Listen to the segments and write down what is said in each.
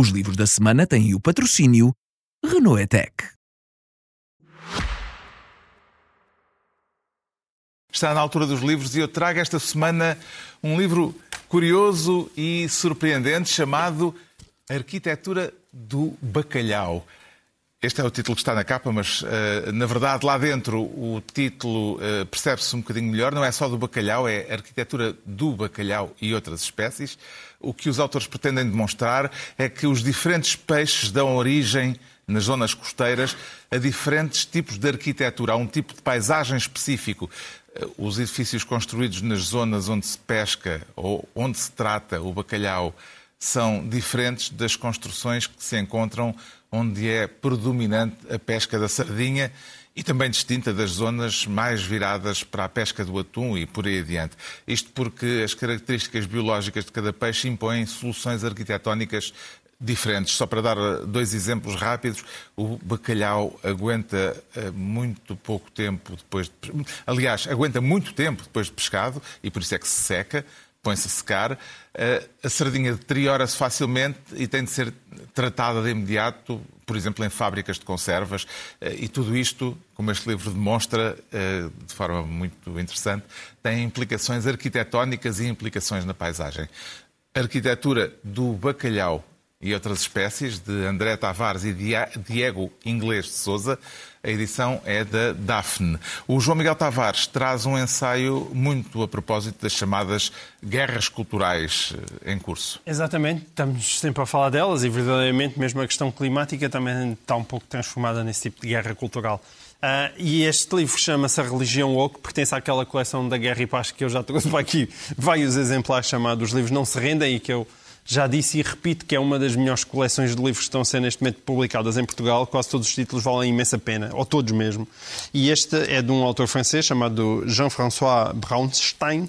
Os livros da semana têm o patrocínio Renault Etec. Está na altura dos livros e eu trago esta semana um livro curioso e surpreendente chamado Arquitetura do Bacalhau. Este é o título que está na capa, mas uh, na verdade lá dentro o título uh, percebe-se um bocadinho melhor. Não é só do bacalhau, é arquitetura do bacalhau e outras espécies. O que os autores pretendem demonstrar é que os diferentes peixes dão origem nas zonas costeiras a diferentes tipos de arquitetura. Há um tipo de paisagem específico. Eh, os edifícios construídos nas zonas onde se pesca ou onde se trata o bacalhau são diferentes das construções que se encontram onde é predominante a pesca da sardinha e também distinta das zonas mais viradas para a pesca do atum e por aí adiante. Isto porque as características biológicas de cada peixe impõem soluções arquitetónicas diferentes. Só para dar dois exemplos rápidos, o bacalhau aguenta eh, muito pouco tempo depois de... Aliás, aguenta muito tempo depois de pescado e por isso é que se seca põe-se a secar. Eh, a sardinha deteriora-se facilmente e tem de ser tratada de imediato, por exemplo, em fábricas de conservas. Eh, e tudo isto, como este livro demonstra, eh, de forma muito interessante, tem implicações arquitetónicas e implicações na paisagem. A arquitetura do bacalhau e outras espécies, de André Tavares e Diego Inglês de Souza. A edição é da Daphne. O João Miguel Tavares traz um ensaio muito a propósito das chamadas guerras culturais eh, em curso. Exatamente, estamos sempre a falar delas e verdadeiramente mesmo a questão climática também está um pouco transformada nesse tipo de guerra cultural. Uh, e este livro chama-se A Religião Oco, pertence àquela coleção da Guerra e Paz que eu já trouxe para aqui vários exemplares chamados Os Livros Não Se Rendem e que eu já disse e repito que é uma das melhores coleções de livros que estão a ser neste momento publicadas em Portugal. Quase todos os títulos valem imensa pena, ou todos mesmo. E este é de um autor francês chamado Jean-François Braunstein.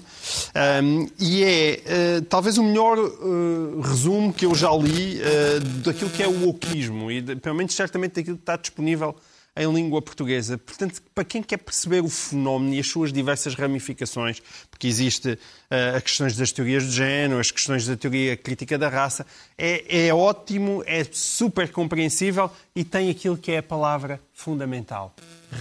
Um, e é uh, talvez o melhor uh, resumo que eu já li uh, daquilo que é o oquismo e, de, pelo menos, certamente daquilo que está disponível em língua portuguesa. Portanto, para quem quer perceber o fenómeno e as suas diversas ramificações, porque existe uh, as questões das teorias de género, as questões da teoria crítica da raça, é, é ótimo, é super compreensível e tem aquilo que é a palavra fundamental: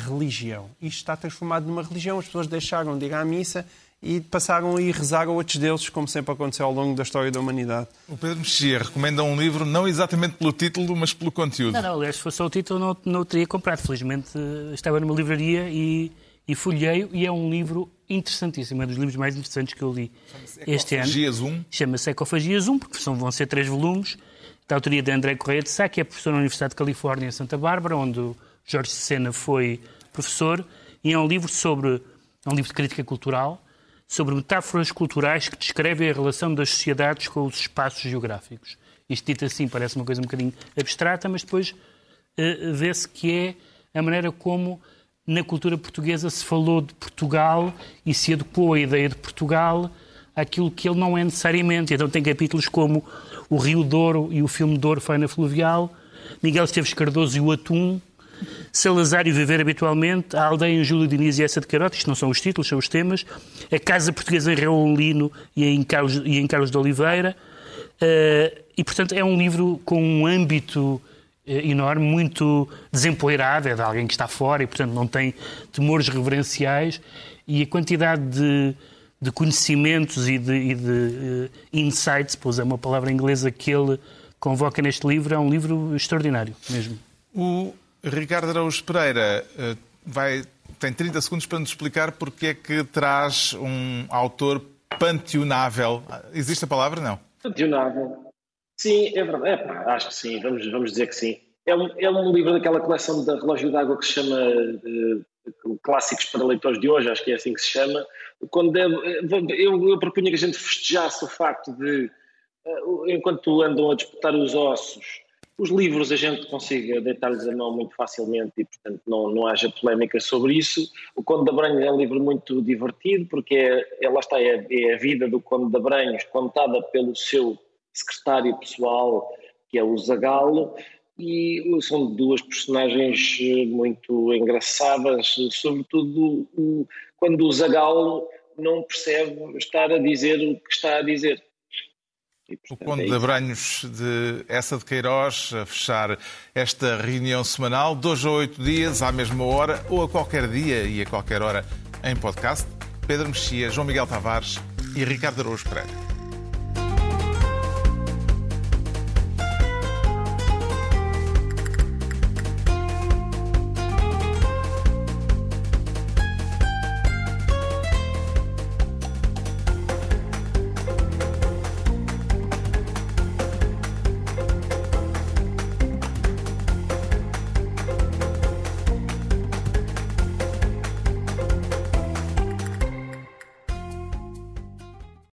religião. Isto está transformado numa religião, as pessoas deixaram de ir à missa e passaram a ir rezar a outros deuses, como sempre aconteceu ao longo da história da humanidade. O Pedro Mexia recomenda um livro não exatamente pelo título, mas pelo conteúdo. Não, não, aliás, se fosse só o título, não, não o teria comprado. Felizmente eh, estava numa livraria e, e folheio, e é um livro interessantíssimo, é um dos livros mais interessantes que eu li este ano. Ecofagias 1. Chama-se Ecofagias 1, porque são, vão ser três volumes, da autoria de André Correia de Sá, que é professor na Universidade de Califórnia em Santa Bárbara, onde o Jorge Sena foi professor, e é um livro sobre, é um livro de crítica cultural, sobre metáforas culturais que descrevem a relação das sociedades com os espaços geográficos. Isto dito assim parece uma coisa um bocadinho abstrata, mas depois uh, vê-se que é a maneira como na cultura portuguesa se falou de Portugal e se adequou a ideia de Portugal àquilo que ele não é necessariamente. Então tem capítulos como o Rio Douro e o filme Douro Faina Fluvial, Miguel Esteves Cardoso e o Atum, Salazar e Viver Habitualmente, A Aldeia em Júlio Diniz e essa de Carote, isto não são os títulos, são os temas, A Casa Portuguesa em Raul Lino e em Carlos, e em Carlos de Oliveira, uh, e portanto é um livro com um âmbito uh, enorme, muito desempoeirado, é de alguém que está fora e portanto não tem temores reverenciais, e a quantidade de, de conhecimentos e de, e de uh, insights, para usar uma palavra inglesa, que ele convoca neste livro, é um livro extraordinário mesmo. O Ricardo Araújo Pereira eh, vai, tem 30 segundos para nos explicar porque é que traz um autor panteonável. Existe a palavra? Não. Panteonável. Sim, é verdade. É, pá, acho que sim, vamos, vamos dizer que sim. É um, é um livro daquela coleção da Relógio d'Água que se chama uh, Clássicos para Leitores de Hoje, acho que é assim que se chama. Quando deve, eu, eu propunha que a gente festejasse o facto de, uh, enquanto andam a disputar os ossos, os livros a gente consiga deitar-lhes a mão muito facilmente e, portanto, não, não haja polémica sobre isso. O Conde de Abranhos é um livro muito divertido, porque é, é lá está, é, é, a vida do Conde de Abranhos contada pelo seu secretário pessoal, que é o Zagalo, e são duas personagens muito engraçadas, sobretudo o, quando o Zagalo não percebe estar a dizer o que está a dizer E, O portanto, Conde é de. Abranhos de essa de Queiroz a fechar esta reunião semanal, dois a oito dias, à mesma hora, ou a qualquer dia e a qualquer hora em podcast. Pedro Mexia, João Miguel Tavares e Ricardo Araújo Pereira.